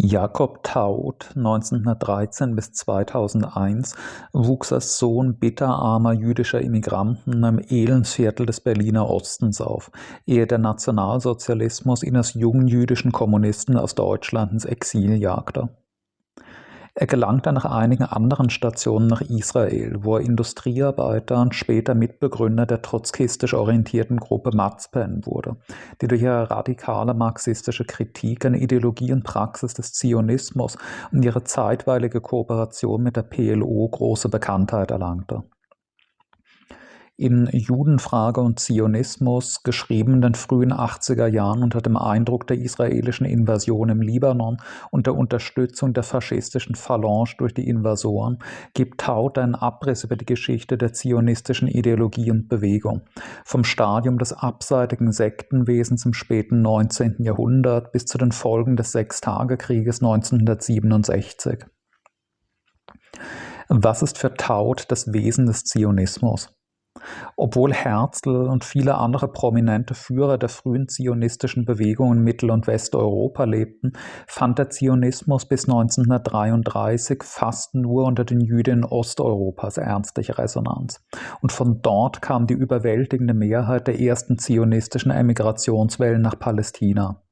Jakob Taut (1913 bis 2001) wuchs als Sohn bitterarmer jüdischer Immigranten im Elendsviertel des Berliner Ostens auf, ehe der Nationalsozialismus ihn als jungen jüdischen Kommunisten aus Deutschland ins Exil jagte er gelangte nach einigen anderen Stationen nach Israel, wo er Industriearbeiter und später Mitbegründer der trotzkistisch orientierten Gruppe Matzpen wurde, die durch ihre radikale marxistische Kritik an Ideologie und Praxis des Zionismus und ihre zeitweilige Kooperation mit der PLO große Bekanntheit erlangte in Judenfrage und Zionismus, geschrieben in den frühen 80er Jahren unter dem Eindruck der israelischen Invasion im Libanon und der Unterstützung der faschistischen Phalange durch die Invasoren, gibt Taut einen Abriss über die Geschichte der zionistischen Ideologie und Bewegung, vom Stadium des abseitigen Sektenwesens im späten 19. Jahrhundert bis zu den Folgen des Sechstagekrieges 1967. Was ist für Taut das Wesen des Zionismus? Obwohl Herzl und viele andere prominente Führer der frühen zionistischen Bewegung in Mittel- und Westeuropa lebten, fand der Zionismus bis 1933 fast nur unter den Jüdinnen Osteuropas ernstliche Resonanz. Und von dort kam die überwältigende Mehrheit der ersten zionistischen Emigrationswellen nach Palästina.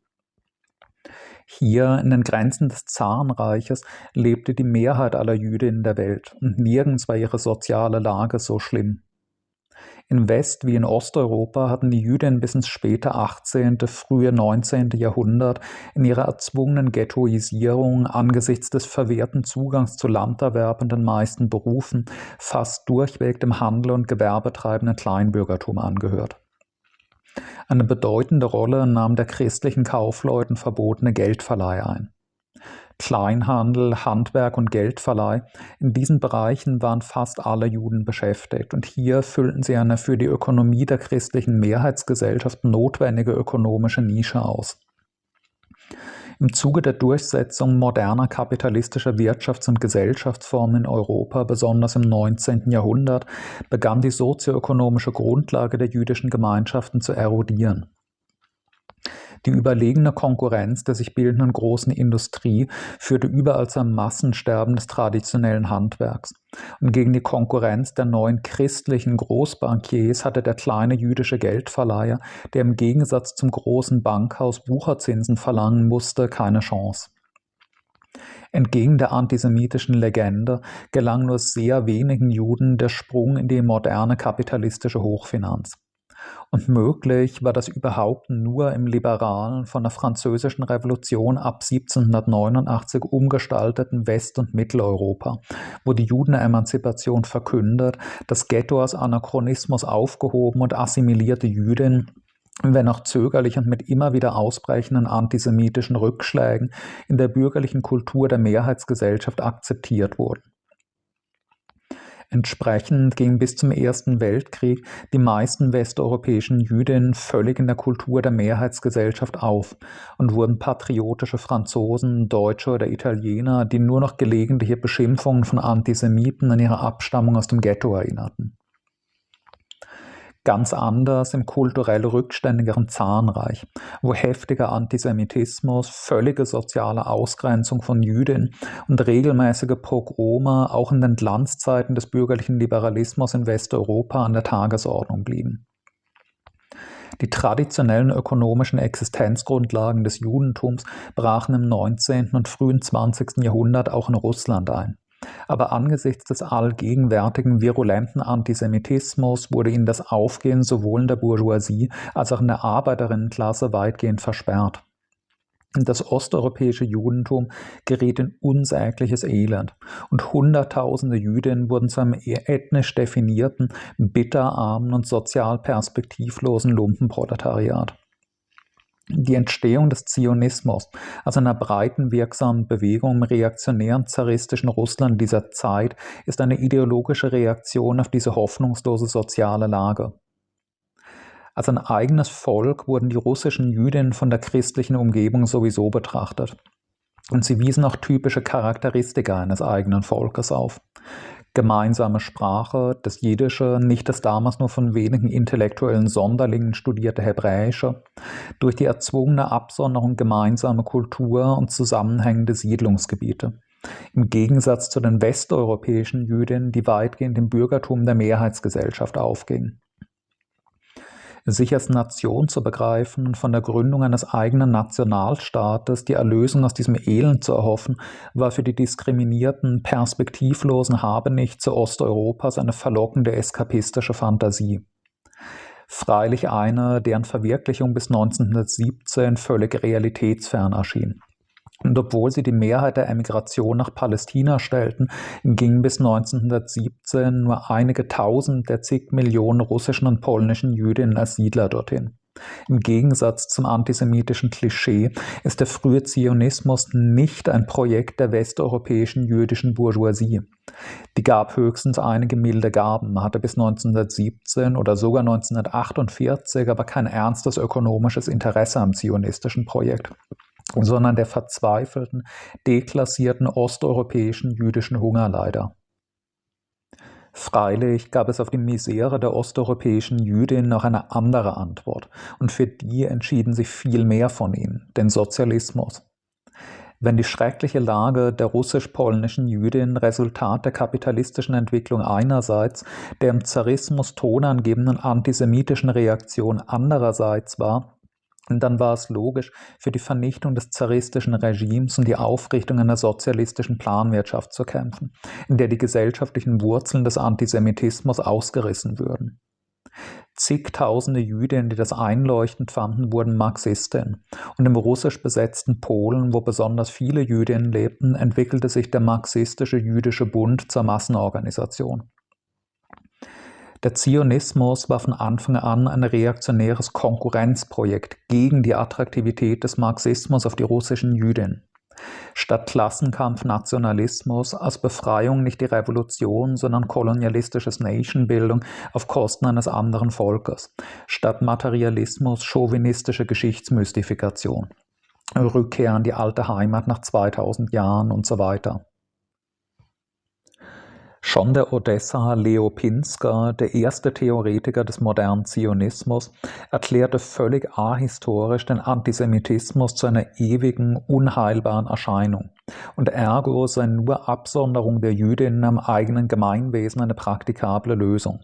Hier in den Grenzen des Zarenreiches lebte die Mehrheit aller Jüdinnen der Welt und nirgends war ihre soziale Lage so schlimm. In West- wie in Osteuropa hatten die Jüdinnen bis ins späte 18., frühe 19. Jahrhundert in ihrer erzwungenen Ghettoisierung angesichts des verwehrten Zugangs zu Landerwerb und den meisten Berufen fast durchweg dem Handel und gewerbetreibenden Kleinbürgertum angehört. Eine bedeutende Rolle nahm der christlichen Kaufleuten verbotene Geldverleih ein. Kleinhandel, Handwerk und Geldverleih. In diesen Bereichen waren fast alle Juden beschäftigt und hier füllten sie eine für die Ökonomie der christlichen Mehrheitsgesellschaft notwendige ökonomische Nische aus. Im Zuge der Durchsetzung moderner kapitalistischer Wirtschafts- und Gesellschaftsformen in Europa, besonders im 19. Jahrhundert, begann die sozioökonomische Grundlage der jüdischen Gemeinschaften zu erodieren. Die überlegene Konkurrenz der sich bildenden großen Industrie führte überall zum Massensterben des traditionellen Handwerks. Und gegen die Konkurrenz der neuen christlichen Großbankiers hatte der kleine jüdische Geldverleiher, der im Gegensatz zum großen Bankhaus Wucherzinsen verlangen musste, keine Chance. Entgegen der antisemitischen Legende gelang nur sehr wenigen Juden der Sprung in die moderne kapitalistische Hochfinanz. Und möglich war das überhaupt nur im liberalen, von der Französischen Revolution ab 1789 umgestalteten West- und Mitteleuropa, wo die Judenemanzipation verkündet, das Ghetto als Anachronismus aufgehoben und assimilierte Jüdinnen wenn auch zögerlich und mit immer wieder ausbrechenden antisemitischen Rückschlägen in der bürgerlichen Kultur der Mehrheitsgesellschaft akzeptiert wurden. Entsprechend gingen bis zum Ersten Weltkrieg die meisten westeuropäischen Jüdinnen völlig in der Kultur der Mehrheitsgesellschaft auf und wurden patriotische Franzosen, Deutsche oder Italiener, die nur noch gelegentliche Beschimpfungen von Antisemiten an ihre Abstammung aus dem Ghetto erinnerten ganz anders im kulturell rückständigeren Zahnreich, wo heftiger Antisemitismus, völlige soziale Ausgrenzung von Jüdinnen und regelmäßige Pogrome auch in den Glanzzeiten des bürgerlichen Liberalismus in Westeuropa an der Tagesordnung blieben. Die traditionellen ökonomischen Existenzgrundlagen des Judentums brachen im 19. und frühen 20. Jahrhundert auch in Russland ein. Aber angesichts des allgegenwärtigen virulenten Antisemitismus wurde ihnen das Aufgehen sowohl in der Bourgeoisie als auch in der Arbeiterinnenklasse weitgehend versperrt. Das osteuropäische Judentum geriet in unsägliches Elend und Hunderttausende Jüdinnen wurden zu einem ethnisch definierten, bitterarmen und sozial perspektivlosen Lumpenproletariat. Die Entstehung des Zionismus, also einer breiten wirksamen Bewegung im reaktionären zaristischen Russland dieser Zeit, ist eine ideologische Reaktion auf diese hoffnungslose soziale Lage. Als ein eigenes Volk wurden die russischen Jüdinnen von der christlichen Umgebung sowieso betrachtet. Und sie wiesen auch typische Charakteristika eines eigenen Volkes auf. Gemeinsame Sprache, das Jiddische, nicht das damals nur von wenigen intellektuellen Sonderlingen studierte Hebräische, durch die erzwungene Absonderung gemeinsame Kultur und zusammenhängende Siedlungsgebiete. Im Gegensatz zu den westeuropäischen Jüdinnen, die weitgehend im Bürgertum der Mehrheitsgesellschaft aufgingen sich als Nation zu begreifen und von der Gründung eines eigenen Nationalstaates die Erlösung aus diesem Elend zu erhoffen, war für die diskriminierten, perspektivlosen Habenichtse Osteuropas eine verlockende eskapistische Fantasie. Freilich eine, deren Verwirklichung bis 1917 völlig realitätsfern erschien. Und obwohl sie die Mehrheit der Emigration nach Palästina stellten, gingen bis 1917 nur einige tausend der zig Millionen russischen und polnischen Jüdinnen als Siedler dorthin. Im Gegensatz zum antisemitischen Klischee ist der frühe Zionismus nicht ein Projekt der westeuropäischen jüdischen Bourgeoisie. Die gab höchstens einige milde Gaben, hatte bis 1917 oder sogar 1948 aber kein ernstes ökonomisches Interesse am zionistischen Projekt sondern der verzweifelten, deklassierten osteuropäischen jüdischen Hungerleider. Freilich gab es auf die Misere der osteuropäischen Jüdinnen noch eine andere Antwort, und für die entschieden sich viel mehr von ihnen, den Sozialismus. Wenn die schreckliche Lage der russisch-polnischen Jüdin Resultat der kapitalistischen Entwicklung einerseits, der im Zarismus tonangebenden antisemitischen Reaktion andererseits war, und dann war es logisch, für die Vernichtung des zaristischen Regimes und die Aufrichtung einer sozialistischen Planwirtschaft zu kämpfen, in der die gesellschaftlichen Wurzeln des Antisemitismus ausgerissen würden. Zigtausende Jüdinnen, die das einleuchtend fanden, wurden Marxistinnen. Und im russisch besetzten Polen, wo besonders viele Jüdinnen lebten, entwickelte sich der marxistische Jüdische Bund zur Massenorganisation. Der Zionismus war von Anfang an ein reaktionäres Konkurrenzprojekt gegen die Attraktivität des Marxismus auf die russischen Jüdinnen. Statt Klassenkampf Nationalismus als Befreiung nicht die Revolution, sondern kolonialistisches Nationbildung auf Kosten eines anderen Volkes. Statt Materialismus chauvinistische Geschichtsmystifikation. Rückkehr an die alte Heimat nach 2000 Jahren und so weiter. Schon der Odessa Leo Pinsker, der erste Theoretiker des modernen Zionismus, erklärte völlig ahistorisch den Antisemitismus zu einer ewigen, unheilbaren Erscheinung und ergo sei nur Absonderung der Jüdinnen am eigenen Gemeinwesen eine praktikable Lösung.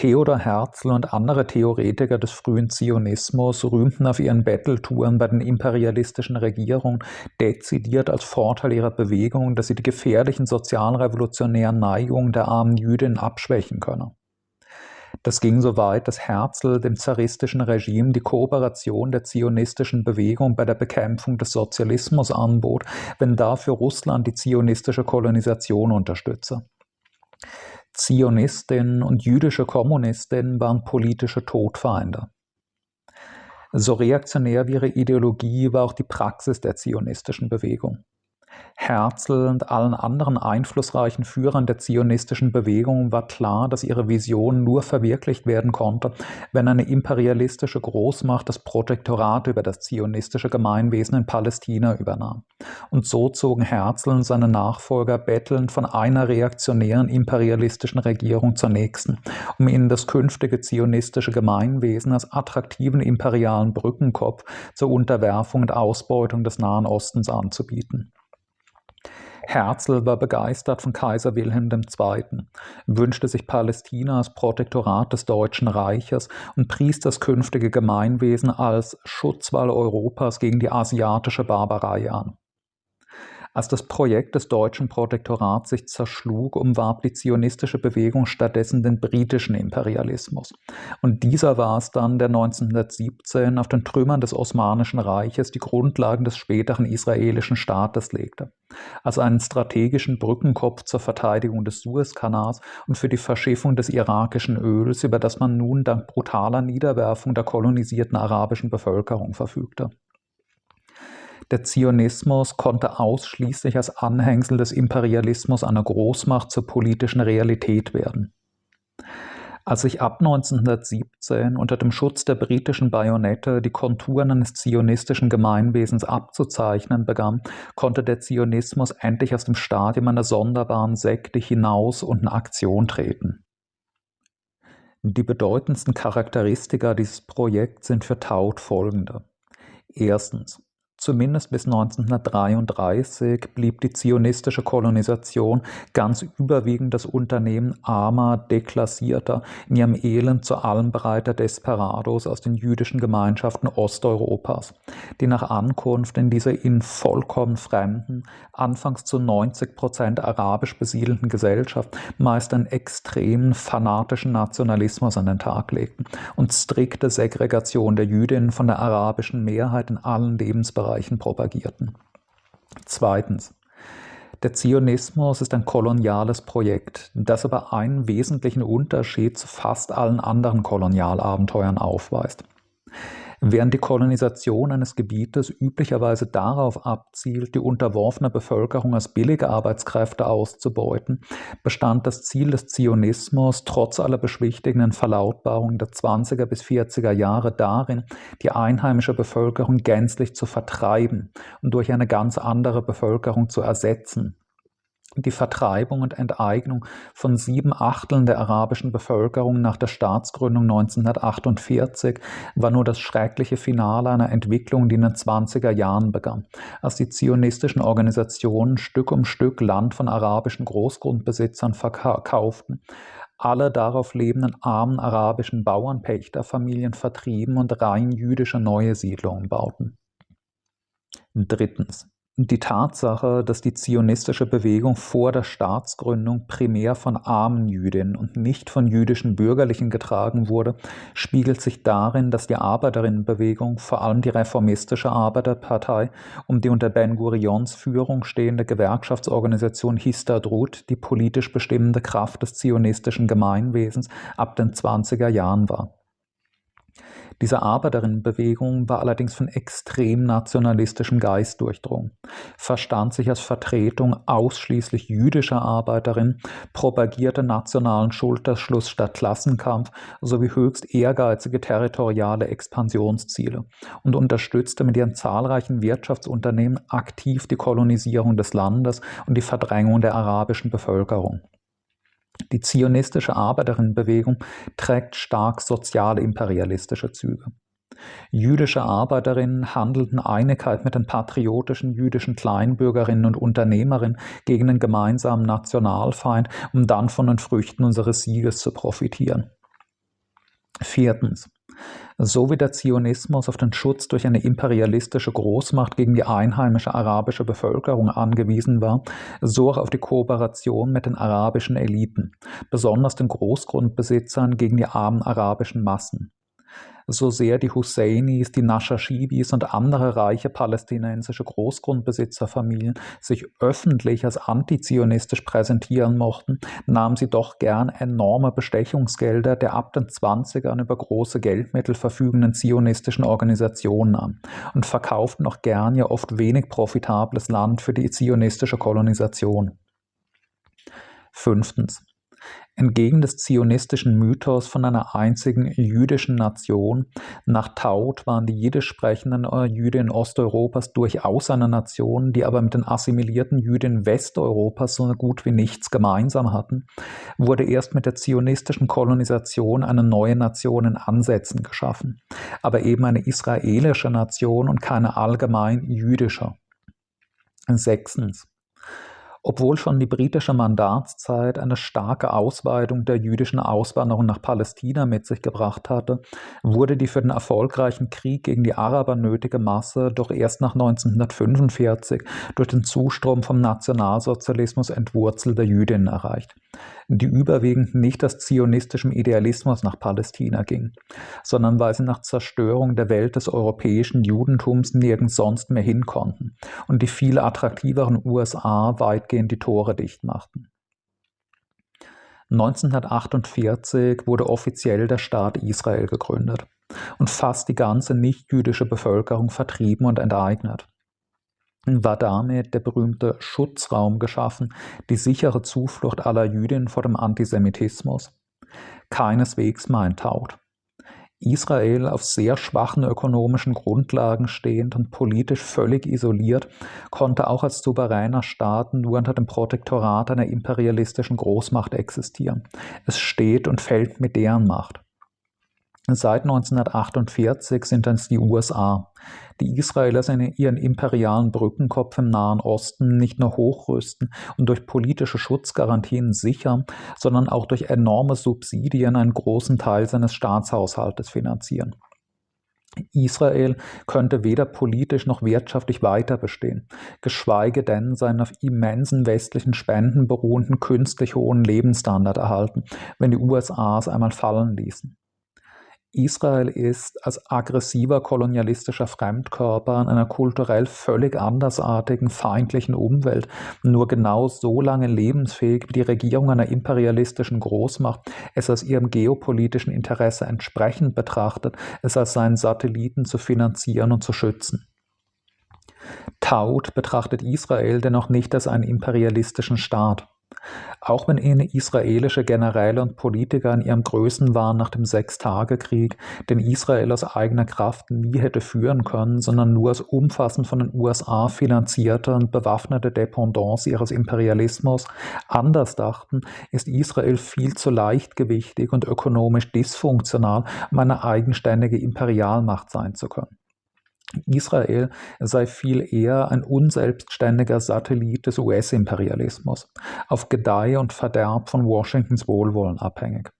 Theodor Herzl und andere Theoretiker des frühen Zionismus rühmten auf ihren Betteltouren bei den imperialistischen Regierungen dezidiert als Vorteil ihrer Bewegung, dass sie die gefährlichen sozialrevolutionären Neigungen der armen Jüdin abschwächen könne. Das ging so weit, dass Herzl dem zaristischen Regime die Kooperation der zionistischen Bewegung bei der Bekämpfung des Sozialismus anbot, wenn dafür Russland die zionistische Kolonisation unterstütze. Zionistinnen und jüdische Kommunistinnen waren politische Todfeinde. So reaktionär wie ihre Ideologie war auch die Praxis der zionistischen Bewegung. Herzl und allen anderen einflussreichen Führern der zionistischen Bewegung war klar, dass ihre Vision nur verwirklicht werden konnte, wenn eine imperialistische Großmacht das Protektorat über das zionistische Gemeinwesen in Palästina übernahm. Und so zogen Herzl und seine Nachfolger bettelnd von einer reaktionären imperialistischen Regierung zur nächsten, um ihnen das künftige zionistische Gemeinwesen als attraktiven imperialen Brückenkopf zur Unterwerfung und Ausbeutung des Nahen Ostens anzubieten. Herzl war begeistert von Kaiser Wilhelm II., wünschte sich Palästina als Protektorat des Deutschen Reiches und pries das künftige Gemeinwesen als Schutzwall Europas gegen die asiatische Barbarei an. Als das Projekt des deutschen Protektorats sich zerschlug, umwarb die zionistische Bewegung stattdessen den britischen Imperialismus. Und dieser war es dann, der 1917 auf den Trümmern des Osmanischen Reiches die Grundlagen des späteren israelischen Staates legte. Als einen strategischen Brückenkopf zur Verteidigung des Suezkanals und für die Verschiffung des irakischen Öls, über das man nun dank brutaler Niederwerfung der kolonisierten arabischen Bevölkerung verfügte. Der Zionismus konnte ausschließlich als Anhängsel des Imperialismus einer Großmacht zur politischen Realität werden. Als sich ab 1917 unter dem Schutz der britischen Bajonette die Konturen eines zionistischen Gemeinwesens abzuzeichnen begann, konnte der Zionismus endlich aus dem Stadium einer sonderbaren Sekte hinaus und in Aktion treten. Die bedeutendsten Charakteristika dieses Projekts sind für Taut folgende. Erstens. Zumindest bis 1933 blieb die zionistische Kolonisation ganz überwiegend das Unternehmen armer, deklassierter, in ihrem Elend zu allem bereiter Desperados aus den jüdischen Gemeinschaften Osteuropas, die nach Ankunft in diese ihnen vollkommen fremden, anfangs zu 90 Prozent arabisch besiedelten Gesellschaft meist einen extremen, fanatischen Nationalismus an den Tag legten und strikte Segregation der Jüdinnen von der arabischen Mehrheit in allen Lebensbereichen Bereichen propagierten. Zweitens. Der Zionismus ist ein koloniales Projekt, das aber einen wesentlichen Unterschied zu fast allen anderen Kolonialabenteuern aufweist. Während die Kolonisation eines Gebietes üblicherweise darauf abzielt, die unterworfene Bevölkerung als billige Arbeitskräfte auszubeuten, bestand das Ziel des Zionismus trotz aller beschwichtigenden Verlautbarungen der 20er bis 40er Jahre darin, die einheimische Bevölkerung gänzlich zu vertreiben und durch eine ganz andere Bevölkerung zu ersetzen, die Vertreibung und Enteignung von sieben Achteln der arabischen Bevölkerung nach der Staatsgründung 1948 war nur das schreckliche Finale einer Entwicklung, die in den 20er Jahren begann, als die zionistischen Organisationen Stück um Stück Land von arabischen Großgrundbesitzern verkauften, alle darauf lebenden armen arabischen Bauernpächterfamilien vertrieben und rein jüdische neue Siedlungen bauten. Drittens. Die Tatsache, dass die zionistische Bewegung vor der Staatsgründung primär von armen Jüdinnen und nicht von jüdischen Bürgerlichen getragen wurde, spiegelt sich darin, dass die Arbeiterinnenbewegung, vor allem die reformistische Arbeiterpartei, um die unter Ben Gurions Führung stehende Gewerkschaftsorganisation Histadrut die politisch bestimmende Kraft des zionistischen Gemeinwesens ab den 20er Jahren war. Diese Arbeiterinnenbewegung war allerdings von extrem nationalistischem Geist durchdrungen, verstand sich als Vertretung ausschließlich jüdischer Arbeiterinnen, propagierte nationalen Schulterschluss statt Klassenkampf sowie höchst ehrgeizige territoriale Expansionsziele und unterstützte mit ihren zahlreichen Wirtschaftsunternehmen aktiv die Kolonisierung des Landes und die Verdrängung der arabischen Bevölkerung. Die zionistische Arbeiterinnenbewegung trägt stark sozial-imperialistische Züge. Jüdische Arbeiterinnen handelten Einigkeit mit den patriotischen jüdischen Kleinbürgerinnen und Unternehmerinnen gegen den gemeinsamen Nationalfeind, um dann von den Früchten unseres Sieges zu profitieren. Viertens. So wie der Zionismus auf den Schutz durch eine imperialistische Großmacht gegen die einheimische arabische Bevölkerung angewiesen war, so auch auf die Kooperation mit den arabischen Eliten, besonders den Großgrundbesitzern gegen die armen arabischen Massen so sehr die Husseinis, die Nashashibis und andere reiche palästinensische Großgrundbesitzerfamilien sich öffentlich als antizionistisch präsentieren mochten, nahmen sie doch gern enorme Bestechungsgelder der ab den 20ern über große Geldmittel verfügenden zionistischen Organisationen an und verkauften auch gern ihr oft wenig profitables Land für die zionistische Kolonisation. Fünftens. Entgegen des zionistischen Mythos von einer einzigen jüdischen Nation, nach Taut waren die jiddisch sprechenden äh, Jüdinnen Osteuropas durchaus eine Nation, die aber mit den assimilierten Jüdinnen Westeuropas so gut wie nichts gemeinsam hatten, wurde erst mit der zionistischen Kolonisation eine neue Nation in Ansätzen geschaffen, aber eben eine israelische Nation und keine allgemein jüdische. Sechstens. Obwohl schon die britische Mandatszeit eine starke Ausweitung der jüdischen Auswanderung nach Palästina mit sich gebracht hatte, wurde die für den erfolgreichen Krieg gegen die Araber nötige Masse doch erst nach 1945 durch den Zustrom vom Nationalsozialismus entwurzelter Jüdinnen erreicht die überwiegend nicht aus zionistischem Idealismus nach Palästina ging, sondern weil sie nach Zerstörung der Welt des europäischen Judentums nirgends sonst mehr hin konnten und die viel attraktiveren USA weitgehend die Tore dicht machten. 1948 wurde offiziell der Staat Israel gegründet und fast die ganze nichtjüdische Bevölkerung vertrieben und enteignet war damit der berühmte Schutzraum geschaffen, die sichere Zuflucht aller Jüdinnen vor dem Antisemitismus. Keineswegs meint Taut. Israel auf sehr schwachen ökonomischen Grundlagen stehend und politisch völlig isoliert, konnte auch als souveräner Staat nur unter dem Protektorat einer imperialistischen Großmacht existieren. Es steht und fällt mit deren Macht. Seit 1948 sind es die USA, die Israeler ihren imperialen Brückenkopf im Nahen Osten nicht nur hochrüsten und durch politische Schutzgarantien sichern, sondern auch durch enorme Subsidien einen großen Teil seines Staatshaushaltes finanzieren. Israel könnte weder politisch noch wirtschaftlich weiter bestehen, geschweige denn seinen auf immensen westlichen Spenden beruhenden künstlich hohen Lebensstandard erhalten, wenn die USA es einmal fallen ließen. Israel ist als aggressiver kolonialistischer Fremdkörper in einer kulturell völlig andersartigen, feindlichen Umwelt nur genau so lange lebensfähig, wie die Regierung einer imperialistischen Großmacht es aus ihrem geopolitischen Interesse entsprechend betrachtet, es als seinen Satelliten zu finanzieren und zu schützen. Taut betrachtet Israel dennoch nicht als einen imperialistischen Staat. Auch wenn ihn israelische Generäle und Politiker in ihrem Größenwahn nach dem Sechstagekrieg, den Israel aus eigener Kraft nie hätte führen können, sondern nur als umfassend von den USA finanzierte und bewaffnete Dependance ihres Imperialismus, anders dachten, ist Israel viel zu leichtgewichtig und ökonomisch dysfunktional, um eine eigenständige Imperialmacht sein zu können. Israel sei viel eher ein unselbstständiger Satellit des US-Imperialismus, auf Gedeih und Verderb von Washingtons Wohlwollen abhängig.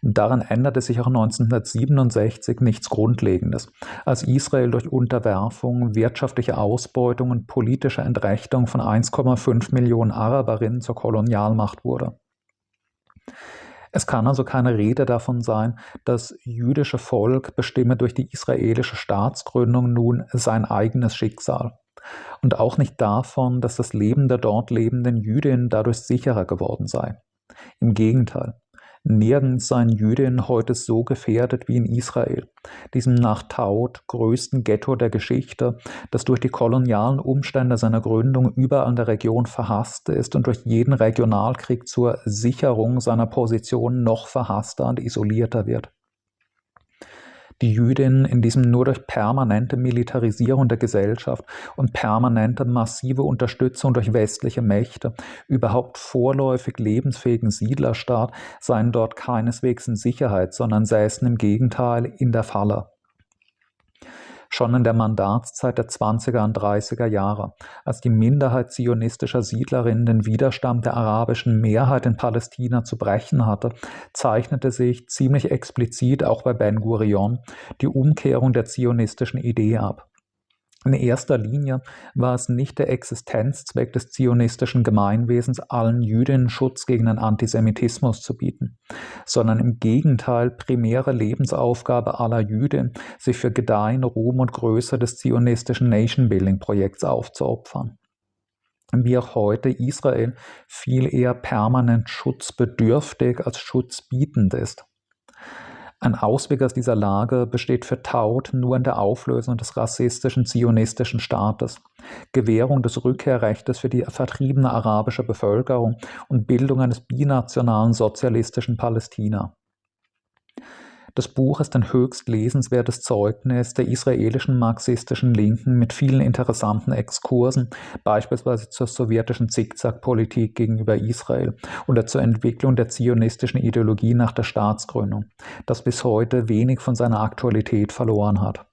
Daran änderte sich auch 1967 nichts Grundlegendes, als Israel durch Unterwerfung, wirtschaftliche Ausbeutung und politische Entrechtung von 1,5 Millionen Araberinnen zur Kolonialmacht wurde. Es kann also keine Rede davon sein, das jüdische Volk bestimme durch die israelische Staatsgründung nun sein eigenes Schicksal. Und auch nicht davon, dass das Leben der dort lebenden Jüdinnen dadurch sicherer geworden sei. Im Gegenteil. Nirgends seien Jüdinnen heute so gefährdet wie in Israel, diesem nach Taut größten Ghetto der Geschichte, das durch die kolonialen Umstände seiner Gründung überall in der Region verhasst ist und durch jeden Regionalkrieg zur Sicherung seiner Position noch verhasster und isolierter wird die Jüdinnen in diesem nur durch permanente Militarisierung der Gesellschaft und permanente massive Unterstützung durch westliche Mächte überhaupt vorläufig lebensfähigen Siedlerstaat seien dort keineswegs in Sicherheit, sondern säßen im Gegenteil in der Falle schon in der Mandatszeit der 20er und 30er Jahre, als die Minderheit zionistischer Siedlerinnen den Widerstand der arabischen Mehrheit in Palästina zu brechen hatte, zeichnete sich ziemlich explizit auch bei Ben Gurion die Umkehrung der zionistischen Idee ab. In erster Linie war es nicht der Existenzzweck des zionistischen Gemeinwesens, allen Jüdinnen Schutz gegen den Antisemitismus zu bieten, sondern im Gegenteil primäre Lebensaufgabe aller Jüdinnen, sich für Gedeihen, Ruhm und Größe des zionistischen Nation-Building-Projekts aufzuopfern wie auch heute Israel viel eher permanent schutzbedürftig als schutzbietend ist. Ein Ausweg aus dieser Lage besteht für Taut nur in der Auflösung des rassistischen zionistischen Staates, Gewährung des Rückkehrrechtes für die vertriebene arabische Bevölkerung und Bildung eines binationalen sozialistischen Palästina. Das Buch ist ein höchst lesenswertes Zeugnis der israelischen marxistischen Linken mit vielen interessanten Exkursen, beispielsweise zur sowjetischen Zickzack-Politik gegenüber Israel oder zur Entwicklung der zionistischen Ideologie nach der Staatsgründung, das bis heute wenig von seiner Aktualität verloren hat.